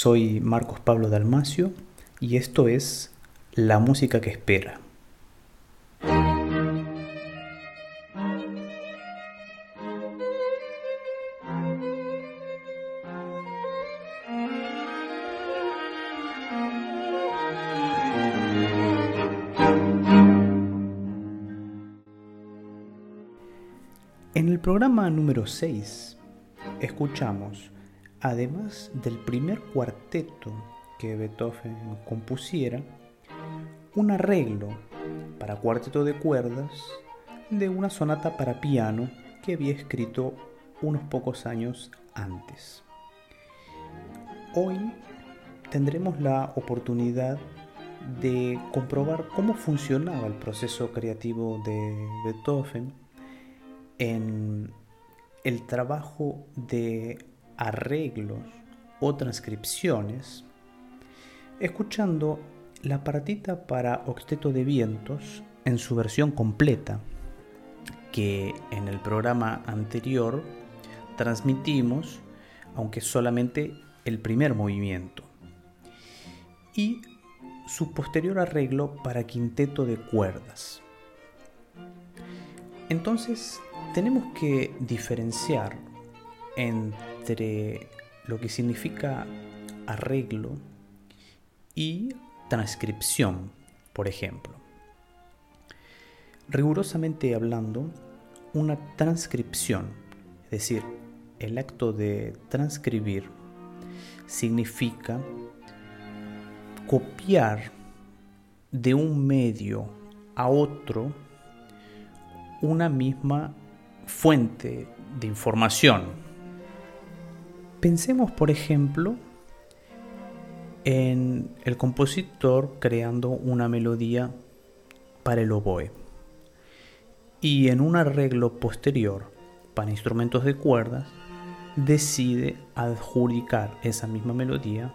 Soy Marcos Pablo Dalmacio y esto es La música que espera. En el programa número 6 escuchamos además del primer cuarteto que Beethoven compusiera, un arreglo para cuarteto de cuerdas de una sonata para piano que había escrito unos pocos años antes. Hoy tendremos la oportunidad de comprobar cómo funcionaba el proceso creativo de Beethoven en el trabajo de arreglos o transcripciones, escuchando la partita para octeto de vientos en su versión completa, que en el programa anterior transmitimos, aunque solamente el primer movimiento, y su posterior arreglo para quinteto de cuerdas. Entonces, tenemos que diferenciar entre lo que significa arreglo y transcripción, por ejemplo. Rigurosamente hablando, una transcripción, es decir, el acto de transcribir, significa copiar de un medio a otro una misma fuente de información, Pensemos, por ejemplo, en el compositor creando una melodía para el oboe y en un arreglo posterior para instrumentos de cuerdas decide adjudicar esa misma melodía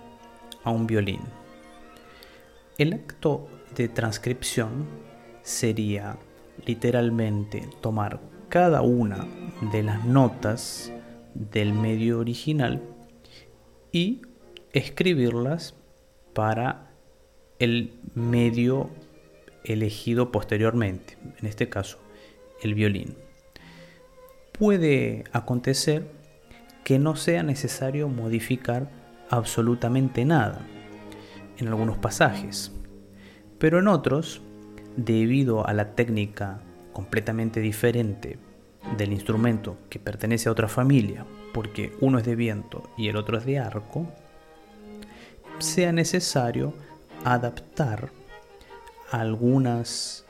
a un violín. El acto de transcripción sería literalmente tomar cada una de las notas del medio original y escribirlas para el medio elegido posteriormente, en este caso el violín. Puede acontecer que no sea necesario modificar absolutamente nada en algunos pasajes, pero en otros, debido a la técnica completamente diferente del instrumento que pertenece a otra familia, porque uno es de viento y el otro es de arco, sea necesario adaptar algunas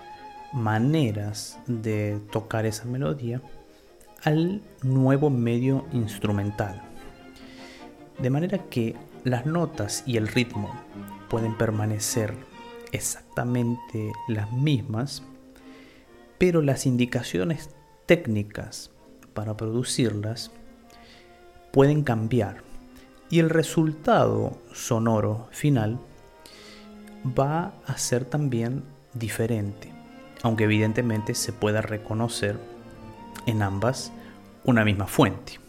maneras de tocar esa melodía al nuevo medio instrumental. De manera que las notas y el ritmo pueden permanecer exactamente las mismas, pero las indicaciones técnicas para producirlas pueden cambiar y el resultado sonoro final va a ser también diferente, aunque evidentemente se pueda reconocer en ambas una misma fuente.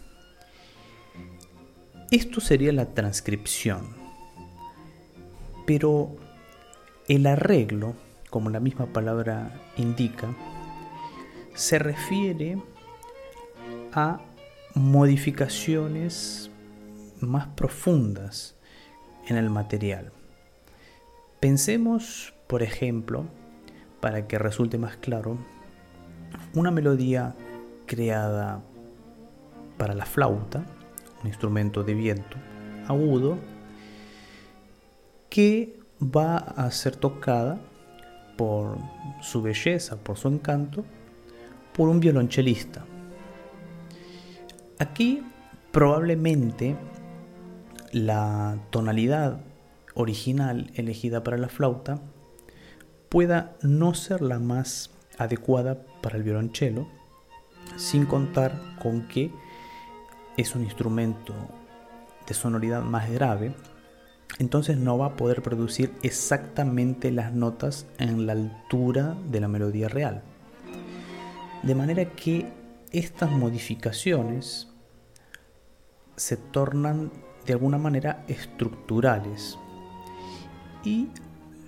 Esto sería la transcripción, pero el arreglo, como la misma palabra indica, se refiere a modificaciones más profundas en el material. Pensemos, por ejemplo, para que resulte más claro, una melodía creada para la flauta, un instrumento de viento agudo, que va a ser tocada por su belleza, por su encanto, por un violonchelista. Aquí probablemente la tonalidad original elegida para la flauta pueda no ser la más adecuada para el violonchelo, sin contar con que es un instrumento de sonoridad más grave, entonces no va a poder producir exactamente las notas en la altura de la melodía real. De manera que estas modificaciones se tornan de alguna manera estructurales y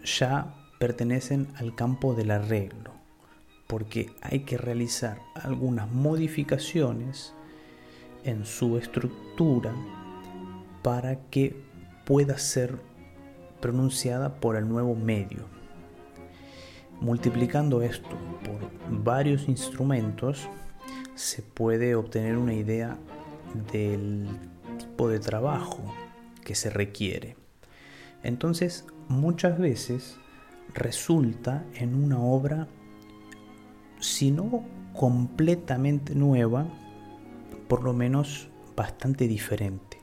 ya pertenecen al campo del arreglo, porque hay que realizar algunas modificaciones en su estructura para que pueda ser pronunciada por el nuevo medio. Multiplicando esto por varios instrumentos, se puede obtener una idea del tipo de trabajo que se requiere. Entonces, muchas veces resulta en una obra, si no completamente nueva, por lo menos bastante diferente.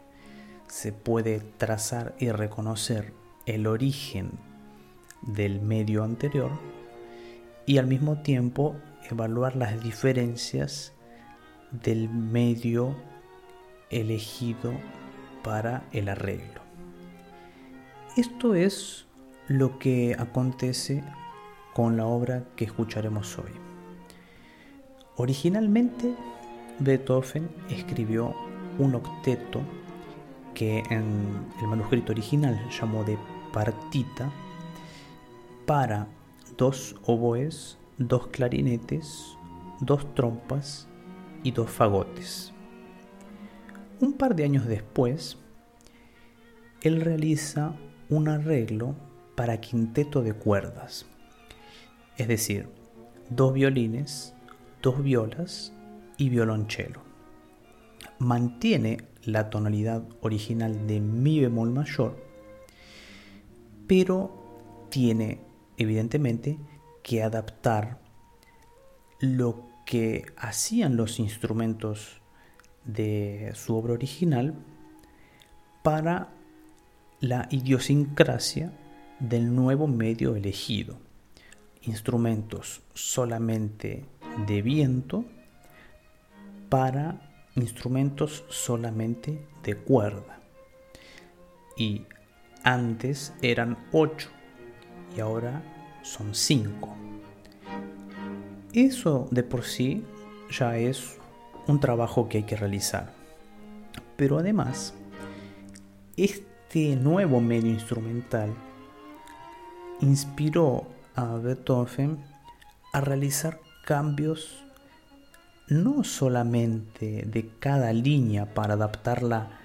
Se puede trazar y reconocer el origen del medio anterior y al mismo tiempo evaluar las diferencias del medio elegido para el arreglo. Esto es lo que acontece con la obra que escucharemos hoy. Originalmente, Beethoven escribió un octeto que en el manuscrito original llamó de partita para dos oboes, dos clarinetes, dos trompas y dos fagotes. Un par de años después, él realiza un arreglo para quinteto de cuerdas, es decir, dos violines, dos violas y violonchelo. Mantiene la tonalidad original de mi bemol mayor, pero tiene evidentemente que adaptar lo que hacían los instrumentos de su obra original para la idiosincrasia del nuevo medio elegido. Instrumentos solamente de viento para instrumentos solamente de cuerda. Y antes eran ocho y ahora son cinco. Eso de por sí ya es un trabajo que hay que realizar. Pero además, este nuevo medio instrumental inspiró a Beethoven a realizar cambios no solamente de cada línea para adaptarla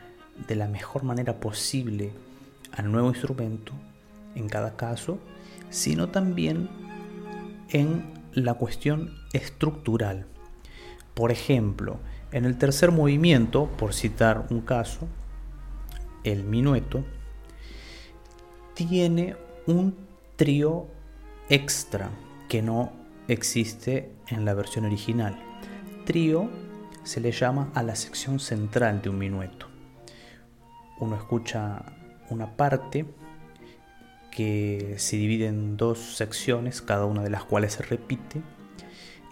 de la mejor manera posible al nuevo instrumento en cada caso, sino también en la cuestión estructural. Por ejemplo, en el tercer movimiento, por citar un caso, el minueto, tiene un trío extra que no existe en la versión original. Trío se le llama a la sección central de un minueto. Uno escucha una parte que se divide en dos secciones, cada una de las cuales se repite,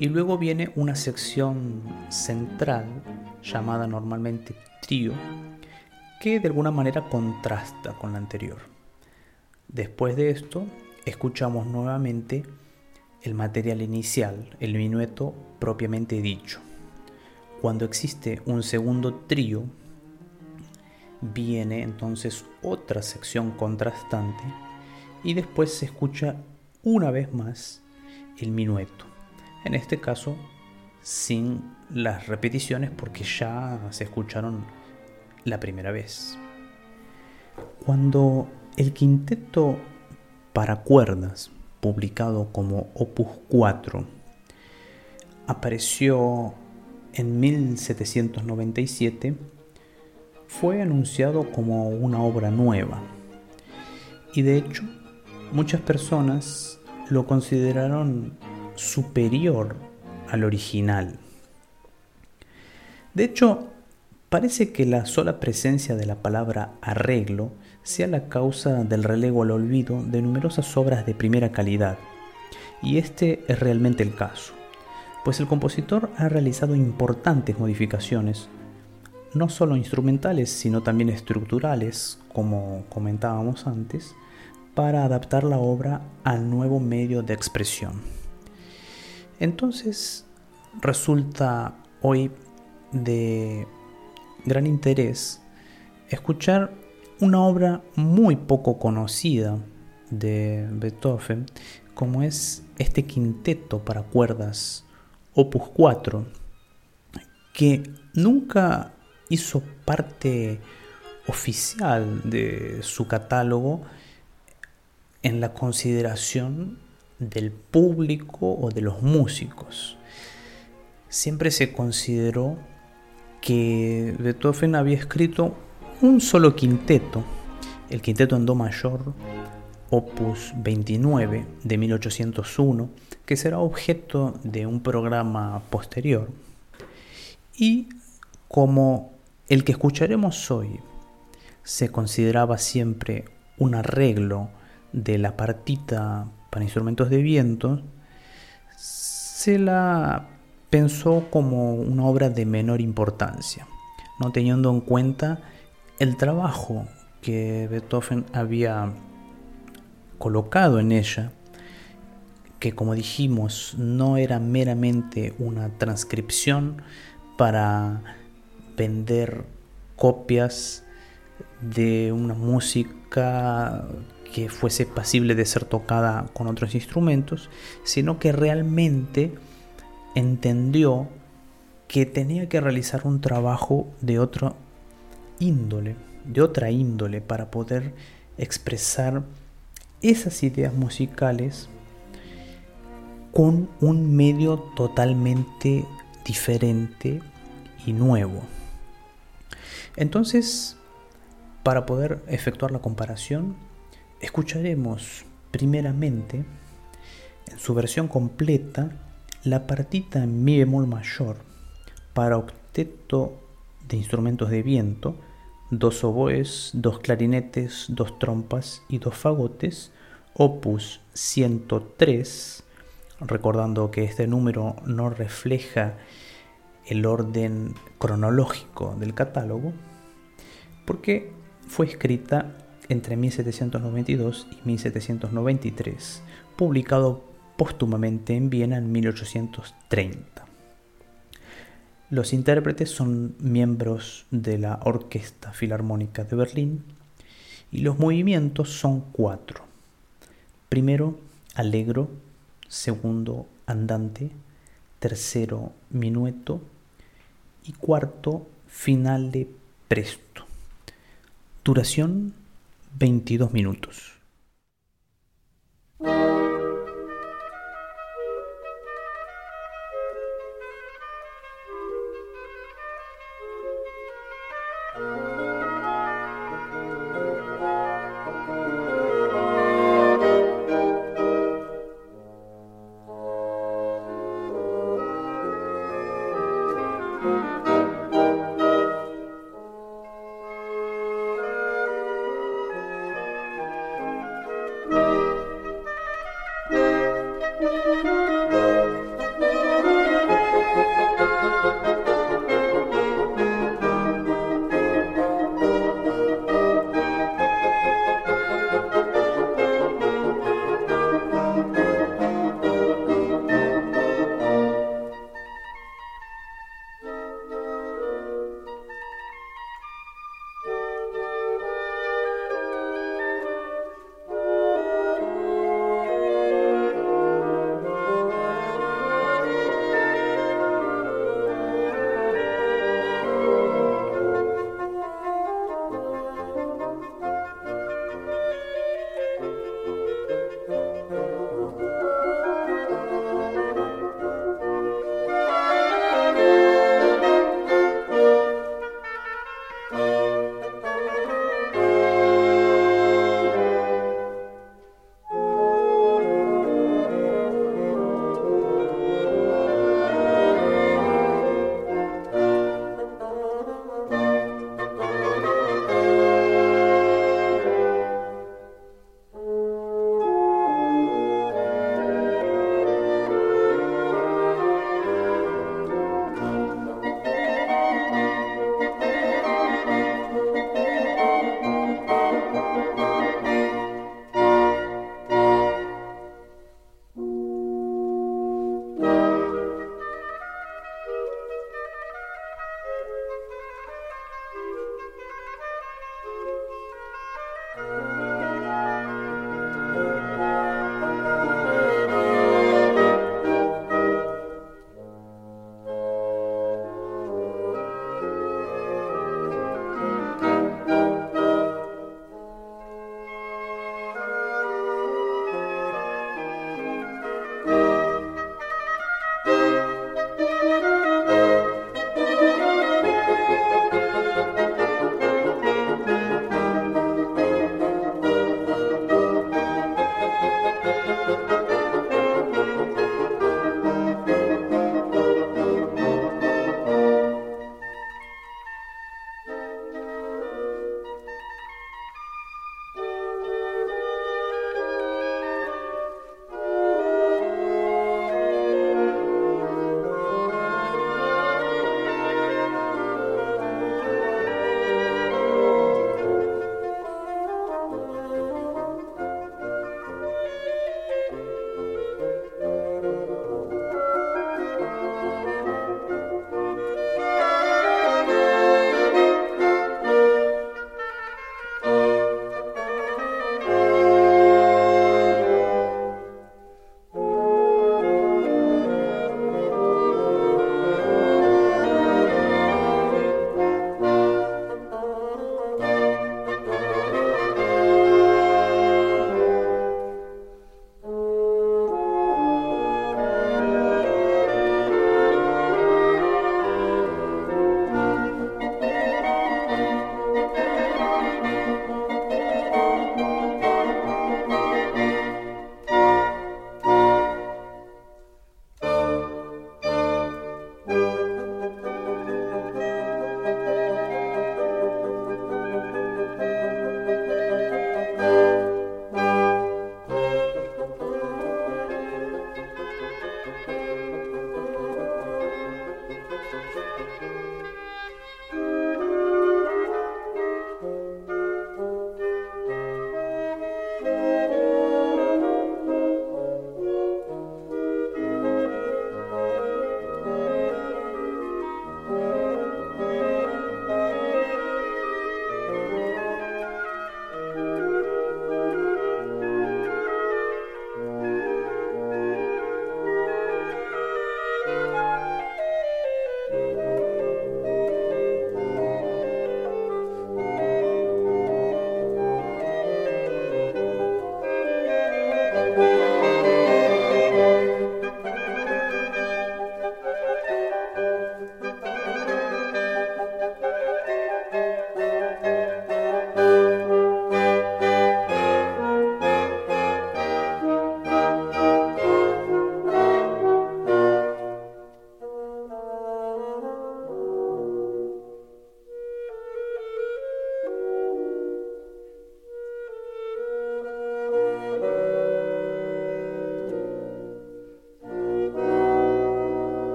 y luego viene una sección central llamada normalmente trío, que de alguna manera contrasta con la anterior. Después de esto, escuchamos nuevamente el material inicial, el minueto propiamente dicho. Cuando existe un segundo trío, viene entonces otra sección contrastante y después se escucha una vez más el minueto. En este caso, sin las repeticiones porque ya se escucharon la primera vez. Cuando el quinteto para cuerdas, publicado como Opus 4, apareció en 1797, fue anunciado como una obra nueva. Y de hecho, muchas personas lo consideraron superior al original. De hecho, parece que la sola presencia de la palabra arreglo sea la causa del relego al olvido de numerosas obras de primera calidad. Y este es realmente el caso, pues el compositor ha realizado importantes modificaciones, no solo instrumentales, sino también estructurales, como comentábamos antes, para adaptar la obra al nuevo medio de expresión. Entonces, resulta hoy de gran interés escuchar una obra muy poco conocida de Beethoven, como es este quinteto para cuerdas Opus 4, que nunca hizo parte oficial de su catálogo en la consideración del público o de los músicos. Siempre se consideró que Beethoven había escrito un solo quinteto, el quinteto en Do mayor, opus 29 de 1801, que será objeto de un programa posterior. Y como el que escucharemos hoy se consideraba siempre un arreglo de la partita para instrumentos de viento, se la pensó como una obra de menor importancia, no teniendo en cuenta el trabajo que Beethoven había colocado en ella, que como dijimos no era meramente una transcripción para vender copias de una música que fuese pasible de ser tocada con otros instrumentos, sino que realmente entendió que tenía que realizar un trabajo de otro índole, de otra índole, para poder expresar esas ideas musicales con un medio totalmente diferente y nuevo. Entonces, para poder efectuar la comparación, escucharemos primeramente en su versión completa la partita en mi bemol mayor para octeto de instrumentos de viento, dos oboes, dos clarinetes, dos trompas y dos fagotes, opus 103, recordando que este número no refleja el orden cronológico del catálogo, porque fue escrita entre 1792 y 1793, publicado póstumamente en Viena en 1830. Los intérpretes son miembros de la Orquesta Filarmónica de Berlín y los movimientos son cuatro. Primero, allegro, segundo, andante, tercero, minueto y cuarto, final de presto. Duración 22 minutos.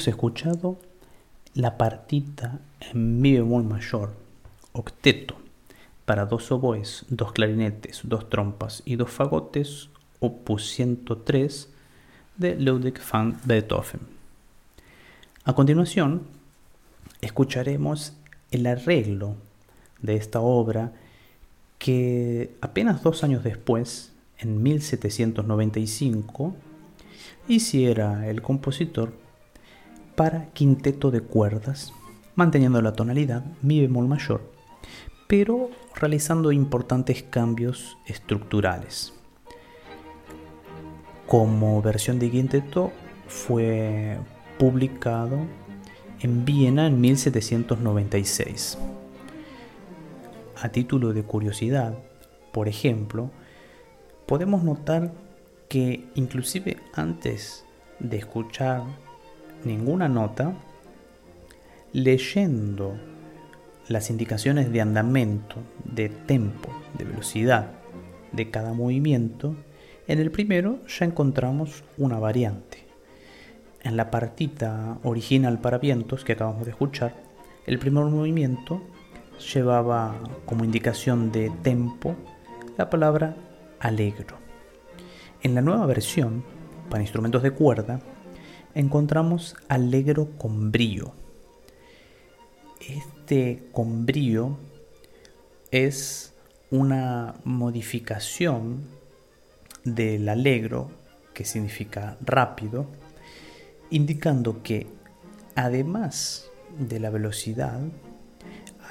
Hemos escuchado la partita en mi bemol mayor, octeto, para dos oboes, dos clarinetes, dos trompas y dos fagotes, opus 103 de Ludwig van Beethoven. A continuación, escucharemos el arreglo de esta obra que apenas dos años después, en 1795, hiciera el compositor para quinteto de cuerdas, manteniendo la tonalidad mi bemol mayor, pero realizando importantes cambios estructurales. Como versión de quinteto fue publicado en Viena en 1796. A título de curiosidad, por ejemplo, podemos notar que inclusive antes de escuchar ninguna nota, leyendo las indicaciones de andamento, de tempo, de velocidad de cada movimiento, en el primero ya encontramos una variante. En la partita original para vientos que acabamos de escuchar, el primer movimiento llevaba como indicación de tempo la palabra alegro. En la nueva versión, para instrumentos de cuerda, encontramos alegro con brío. Este con brío es una modificación del alegro, que significa rápido, indicando que además de la velocidad,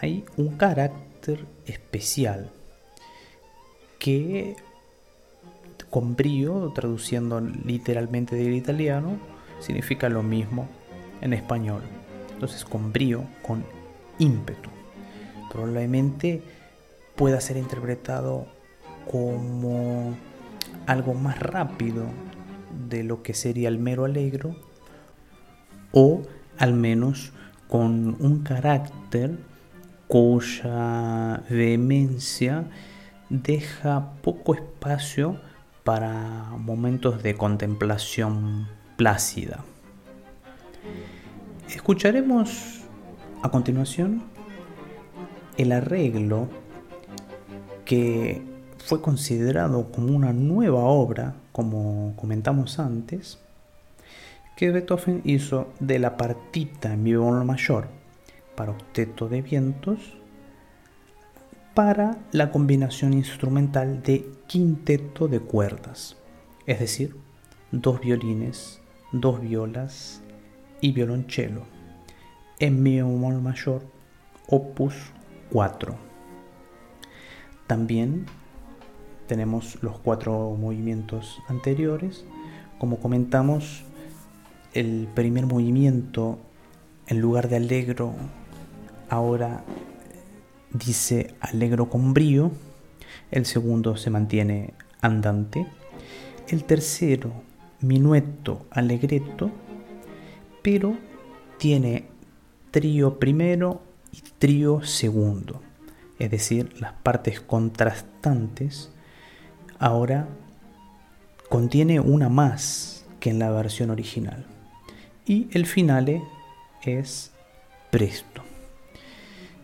hay un carácter especial que con brío, traduciendo literalmente del italiano, significa lo mismo en español. Entonces con brío, con ímpetu. Probablemente pueda ser interpretado como algo más rápido de lo que sería el mero alegro o al menos con un carácter cuya vehemencia deja poco espacio para momentos de contemplación plácida. Escucharemos a continuación el arreglo que fue considerado como una nueva obra, como comentamos antes, que Beethoven hizo de la partita en mi bemol mayor para octeto de vientos para la combinación instrumental de quinteto de cuerdas, es decir, dos violines dos violas y violonchelo. En mi bemol mayor, opus 4. También tenemos los cuatro movimientos anteriores. Como comentamos, el primer movimiento, en lugar de alegro, ahora dice alegro con brío. El segundo se mantiene andante. El tercero minueto allegretto, pero tiene trío primero y trío segundo, es decir, las partes contrastantes ahora contiene una más que en la versión original. Y el finale es presto.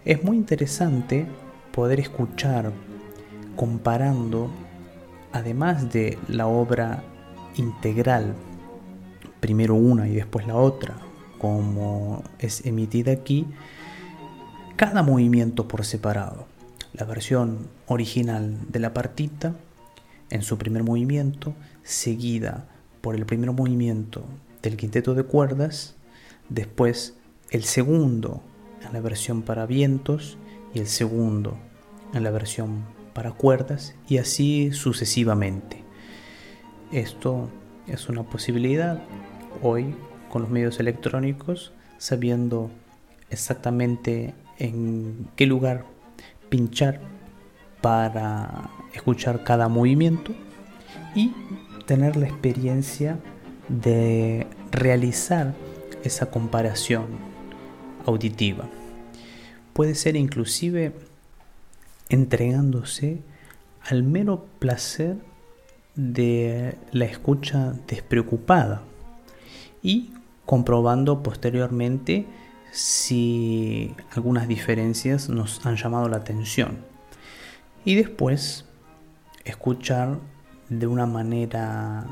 Es muy interesante poder escuchar comparando, además de la obra integral, primero una y después la otra, como es emitida aquí, cada movimiento por separado. La versión original de la partita en su primer movimiento, seguida por el primer movimiento del quinteto de cuerdas, después el segundo en la versión para vientos y el segundo en la versión para cuerdas y así sucesivamente. Esto es una posibilidad hoy con los medios electrónicos, sabiendo exactamente en qué lugar pinchar para escuchar cada movimiento y tener la experiencia de realizar esa comparación auditiva. Puede ser inclusive entregándose al mero placer de la escucha despreocupada y comprobando posteriormente si algunas diferencias nos han llamado la atención. Y después escuchar de una manera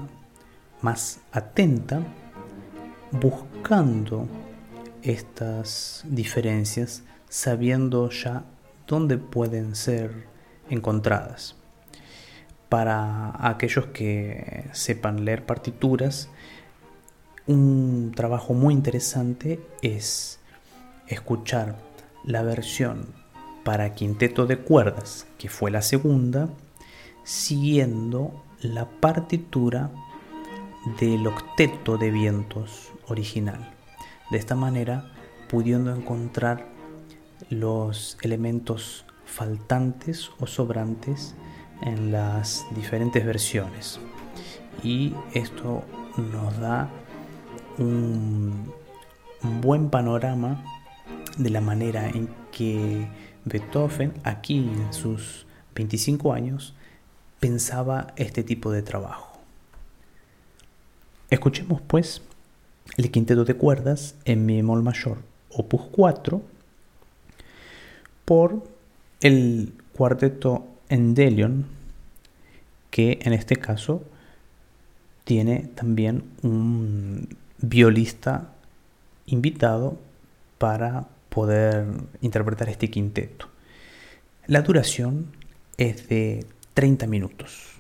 más atenta, buscando estas diferencias, sabiendo ya dónde pueden ser encontradas. Para aquellos que sepan leer partituras, un trabajo muy interesante es escuchar la versión para quinteto de cuerdas, que fue la segunda, siguiendo la partitura del octeto de vientos original. De esta manera, pudiendo encontrar los elementos faltantes o sobrantes en las diferentes versiones. Y esto nos da un, buen panorama de la manera en que Beethoven, aquí en sus 25 años, pensaba este tipo de trabajo. Escuchemos pues el quinteto de cuerdas en mi bemol mayor, opus 4, por el cuarteto Endelion, que en este caso tiene también un violista invitado para poder interpretar este quinteto. La duración es de 30 minutos.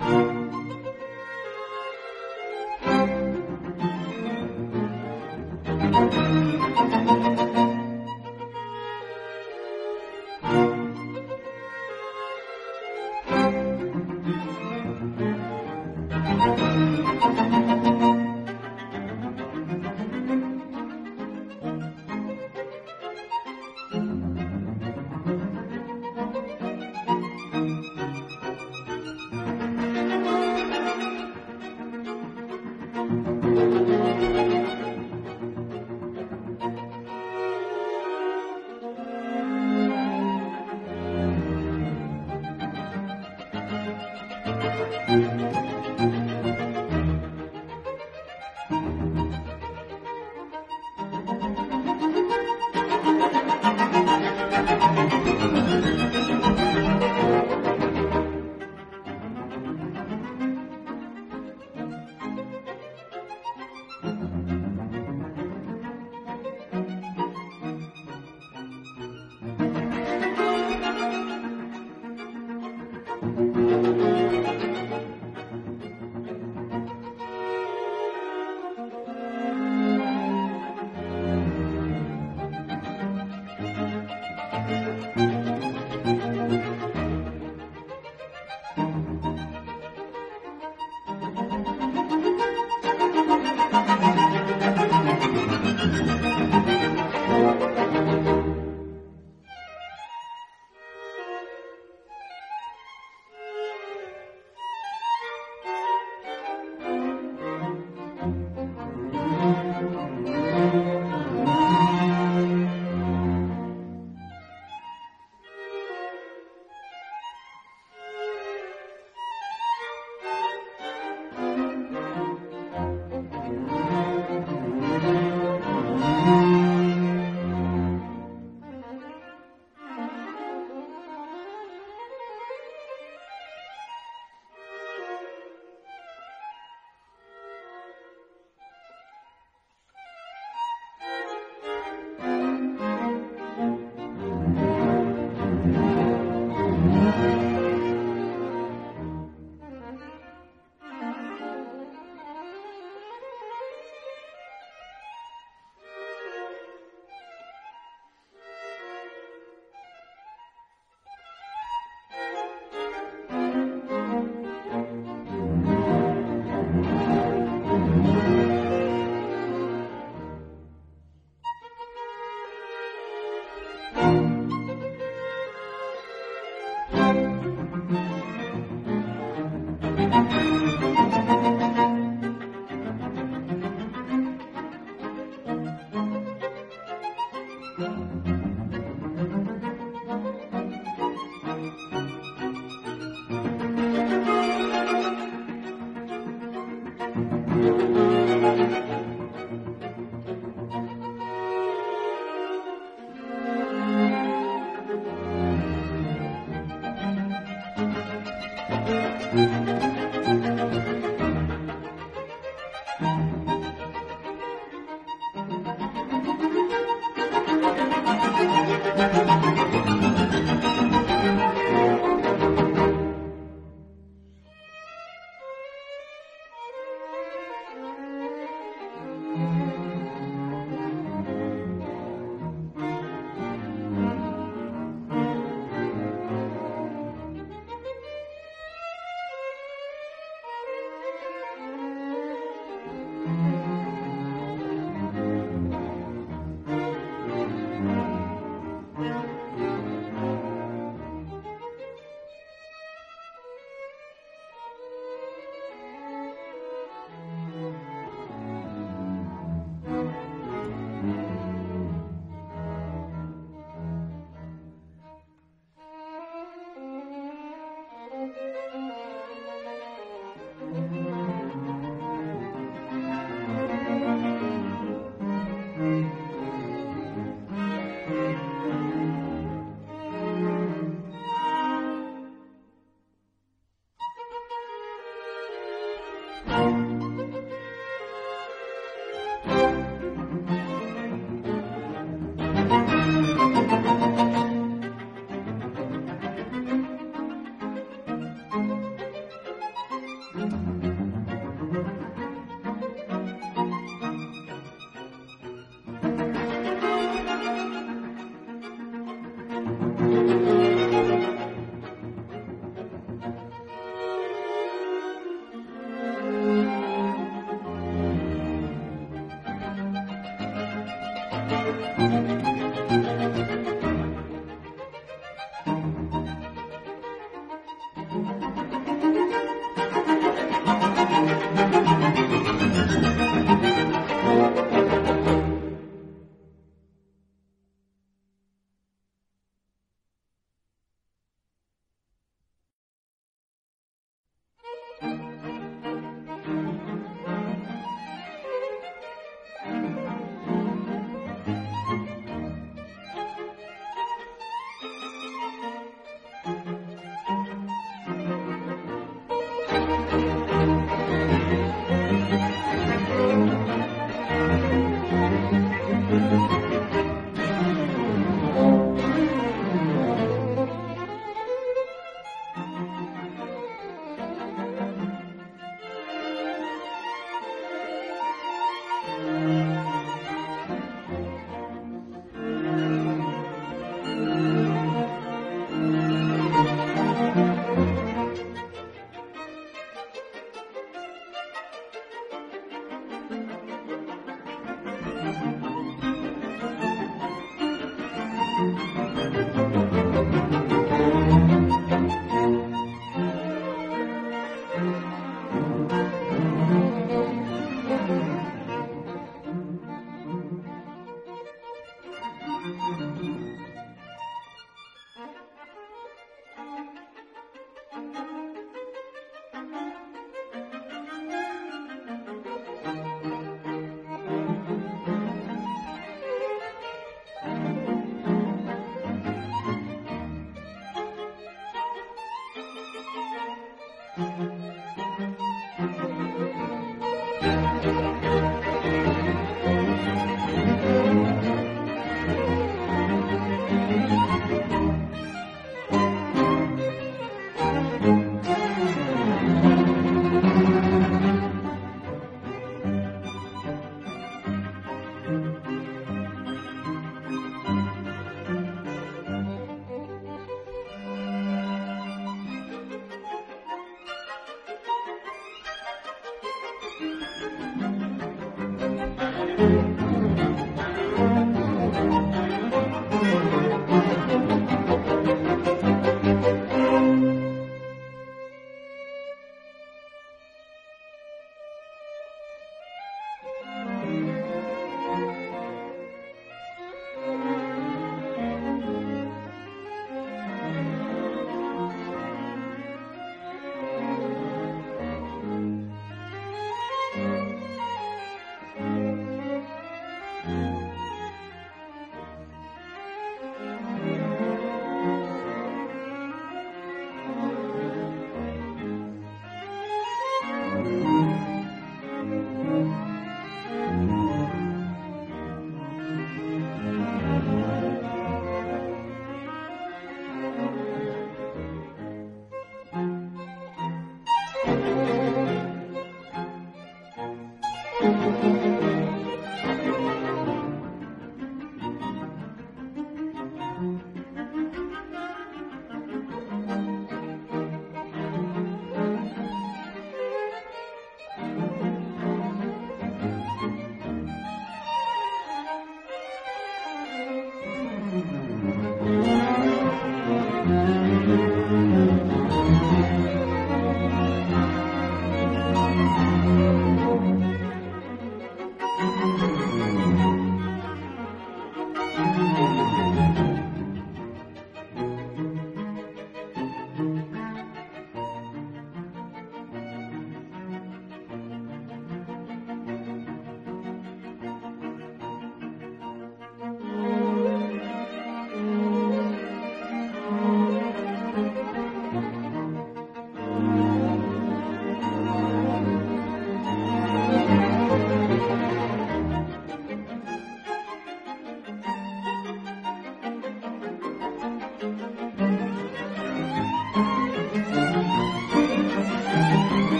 Thank you.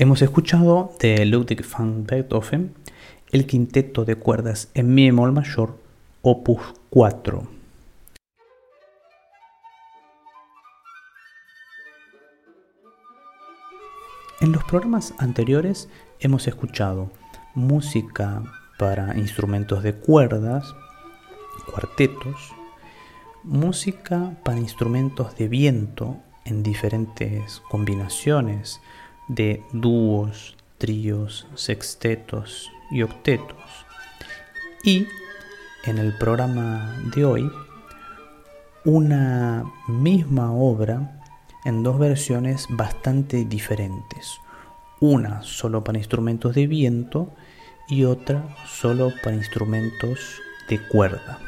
Hemos escuchado de Ludwig van Beethoven el quinteto de cuerdas en mi bemol mayor, opus 4. En los programas anteriores hemos escuchado música para instrumentos de cuerdas, cuartetos, música para instrumentos de viento en diferentes combinaciones de dúos, tríos, sextetos y octetos. Y en el programa de hoy, una misma obra en dos versiones bastante diferentes. Una solo para instrumentos de viento y otra solo para instrumentos de cuerda.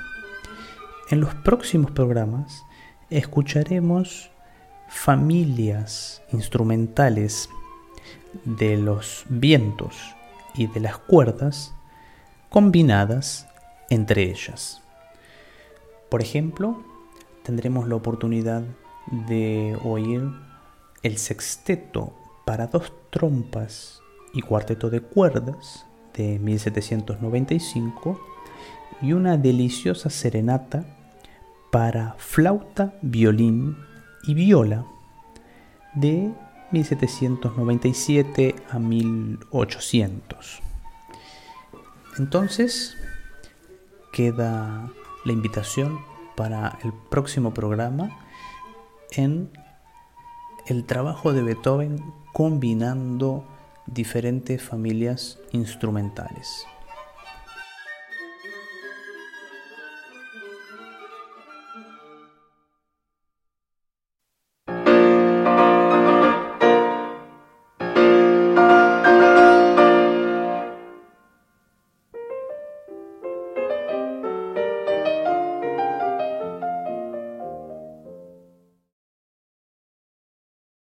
En los próximos programas escucharemos familias instrumentales de los vientos y de las cuerdas combinadas entre ellas. Por ejemplo, tendremos la oportunidad de oír el sexteto para dos trompas y cuarteto de cuerdas de 1795 y una deliciosa serenata para flauta, violín y viola de 1797 a 1800. Entonces, queda la invitación para el próximo programa en el trabajo de Beethoven combinando diferentes familias instrumentales.